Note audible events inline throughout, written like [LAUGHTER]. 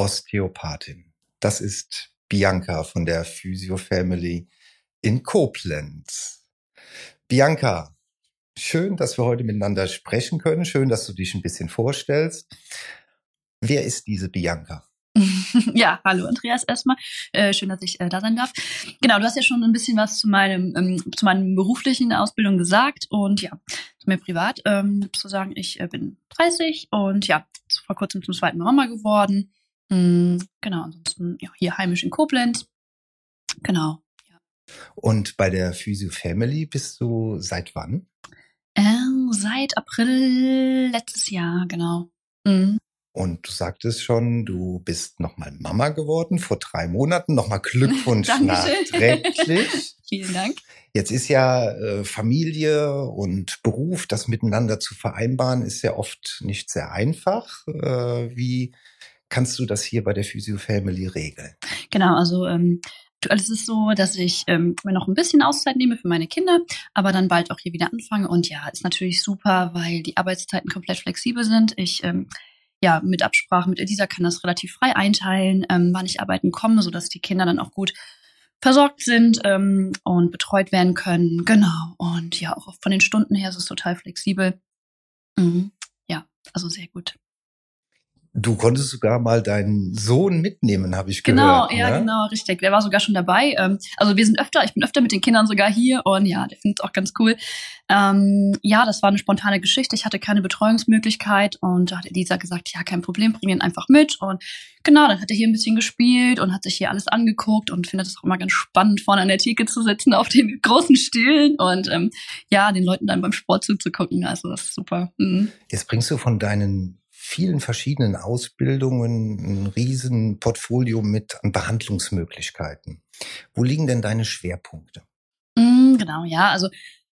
Osteopathin. Das ist Bianca von der Physio Family in Koblenz. Bianca, schön, dass wir heute miteinander sprechen können. Schön, dass du dich ein bisschen vorstellst. Wer ist diese Bianca? [LAUGHS] ja, hallo Andreas erstmal. Äh, schön, dass ich äh, da sein darf. Genau, du hast ja schon ein bisschen was zu meinem ähm, zu meinen beruflichen Ausbildung gesagt und ja, zu mir privat ähm, zu sagen, ich äh, bin 30 und ja, vor kurzem zum zweiten Mama geworden. Mhm, genau, ansonsten ja, hier heimisch in Koblenz. Genau. Ja. Und bei der Physio Family bist du seit wann? Ähm, seit April letztes Jahr, genau. Mhm. Und du sagtest schon, du bist nochmal Mama geworden vor drei Monaten. Nochmal Glückwunsch [LAUGHS] nachträglich. [LAUGHS] Vielen Dank. Jetzt ist ja äh, Familie und Beruf, das miteinander zu vereinbaren, ist ja oft nicht sehr einfach. Äh, wie kannst du das hier bei der Physio Family regeln? Genau, also ähm, es ist so, dass ich ähm, mir noch ein bisschen Auszeit nehme für meine Kinder, aber dann bald auch hier wieder anfange. Und ja, ist natürlich super, weil die Arbeitszeiten komplett flexibel sind. Ich ähm, ja, mit Absprache mit Elisa kann das relativ frei einteilen, ähm, wann ich arbeiten komme, sodass die Kinder dann auch gut versorgt sind ähm, und betreut werden können. Genau. Und ja, auch von den Stunden her ist es total flexibel. Mhm. Ja, also sehr gut. Du konntest sogar mal deinen Sohn mitnehmen, habe ich genau, gehört. Genau, ja, ne? genau, richtig. Der war sogar schon dabei. Ähm, also wir sind öfter, ich bin öfter mit den Kindern sogar hier und ja, der findet es auch ganz cool. Ähm, ja, das war eine spontane Geschichte. Ich hatte keine Betreuungsmöglichkeit und da hat Elisa gesagt, ja, kein Problem, bring ihn einfach mit. Und genau, dann hat er hier ein bisschen gespielt und hat sich hier alles angeguckt und findet es auch immer ganz spannend, vorne an der Theke zu sitzen auf den [LAUGHS] großen Stühlen und ähm, ja, den Leuten dann beim Sport zuzugucken. Also das ist super. Mhm. Jetzt bringst du von deinen vielen verschiedenen Ausbildungen, ein riesen Portfolio mit an Behandlungsmöglichkeiten. Wo liegen denn deine Schwerpunkte? Mm, genau, ja, also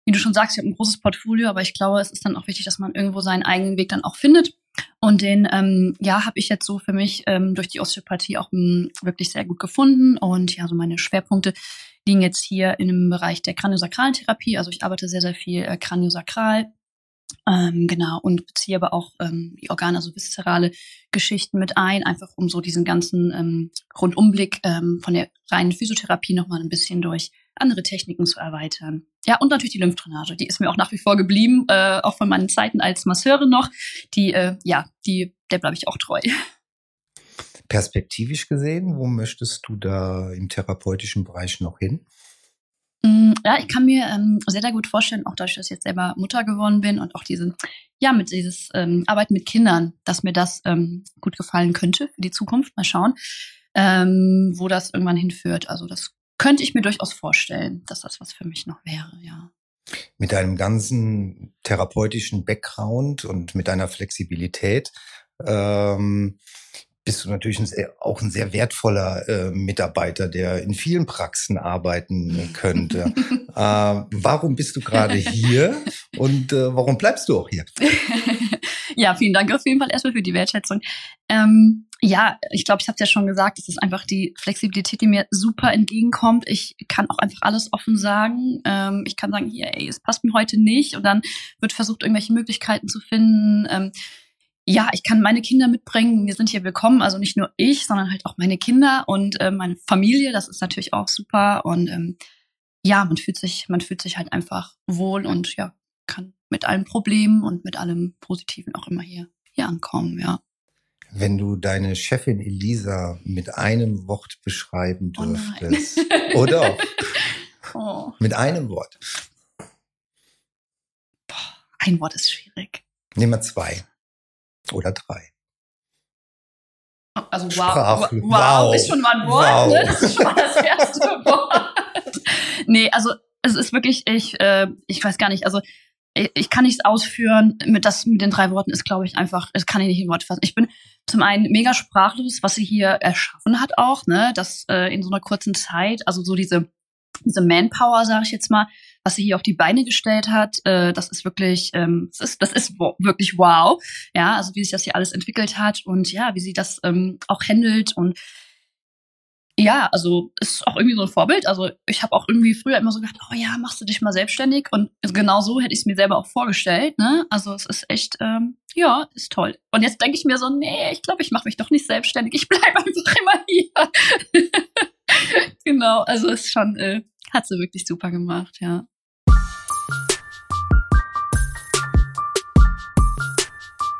wie du schon sagst, ich habe ein großes Portfolio, aber ich glaube, es ist dann auch wichtig, dass man irgendwo seinen eigenen Weg dann auch findet. Und den, ähm, ja, habe ich jetzt so für mich ähm, durch die Osteopathie auch m, mm, wirklich sehr gut gefunden. Und ja, so meine Schwerpunkte liegen jetzt hier dem Bereich der kraniosakralen Therapie. Also ich arbeite sehr, sehr viel äh, kraniosakral ähm, genau, und beziehe aber auch ähm, die Organe, also viszerale Geschichten mit ein, einfach um so diesen ganzen ähm, Rundumblick ähm, von der reinen Physiotherapie nochmal ein bisschen durch andere Techniken zu erweitern. Ja, und natürlich die Lymphdrainage, die ist mir auch nach wie vor geblieben, äh, auch von meinen Zeiten als Masseurin noch. Die, äh, ja, die, der bleibe ich auch treu. Perspektivisch gesehen, wo möchtest du da im therapeutischen Bereich noch hin? Mm, ja, ich kann mir ähm, sehr, sehr gut vorstellen, auch dadurch, dass ich jetzt selber Mutter geworden bin und auch diese, ja, mit dieses ähm, Arbeiten mit Kindern, dass mir das ähm, gut gefallen könnte für die Zukunft. Mal schauen, ähm, wo das irgendwann hinführt. Also das könnte ich mir durchaus vorstellen, dass das was für mich noch wäre, ja. Mit deinem ganzen therapeutischen Background und mit deiner Flexibilität ähm, bist du natürlich ein sehr, auch ein sehr wertvoller äh, Mitarbeiter, der in vielen Praxen arbeiten könnte. [LAUGHS] äh, warum bist du gerade hier und äh, warum bleibst du auch hier? [LAUGHS] ja, vielen Dank auf jeden Fall erstmal für die Wertschätzung. Ähm, ja, ich glaube, ich habe es ja schon gesagt, es ist einfach die Flexibilität, die mir super entgegenkommt. Ich kann auch einfach alles offen sagen. Ähm, ich kann sagen, hier, ey, es passt mir heute nicht und dann wird versucht, irgendwelche Möglichkeiten zu finden. Ähm, ja, ich kann meine Kinder mitbringen. Wir sind hier willkommen. Also nicht nur ich, sondern halt auch meine Kinder und äh, meine Familie. Das ist natürlich auch super. Und ähm, ja, man fühlt sich, man fühlt sich halt einfach wohl und ja, kann mit allen Problemen und mit allem Positiven auch immer hier, hier ankommen, ja. Wenn du deine Chefin Elisa mit einem Wort beschreiben Oh dürftest, [LAUGHS] oder? Oh. Mit einem Wort. Ein Wort ist schwierig. Nehmen wir zwei. Oder drei. Also wow, wow, wow. ist schon mal ein Wort, Wow. ne? Das ist schon mal das erste [LAUGHS] Wort. Nee, also es ist wirklich, ich, äh, ich weiß gar nicht, also ich, ich kann nichts ausführen. Mit das mit den drei Worten ist, glaube ich, einfach, das kann ich nicht in Worte fassen. Ich bin zum einen mega sprachlos, was sie hier erschaffen hat auch, ne, das äh, in so einer kurzen Zeit, also so diese diese Manpower, sage ich jetzt mal, was sie hier auf die Beine gestellt hat, äh, das ist wirklich, ähm, das ist, das ist wirklich wow. Ja, also wie sich das hier alles entwickelt hat und ja, wie sie das ähm, auch handelt und ja, also ist auch irgendwie so ein Vorbild. Also ich habe auch irgendwie früher immer so gedacht, oh ja, machst du dich mal selbstständig und genau so hätte ich es mir selber auch vorgestellt. Ne? Also es ist echt, ähm, ja, ist toll. Und jetzt denke ich mir so, nee, ich glaube, ich mache mich doch nicht selbstständig. Ich bleibe einfach immer hier. [LAUGHS] genau, also ist schon, äh, hat sie wirklich super gemacht, ja.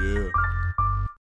Yeah.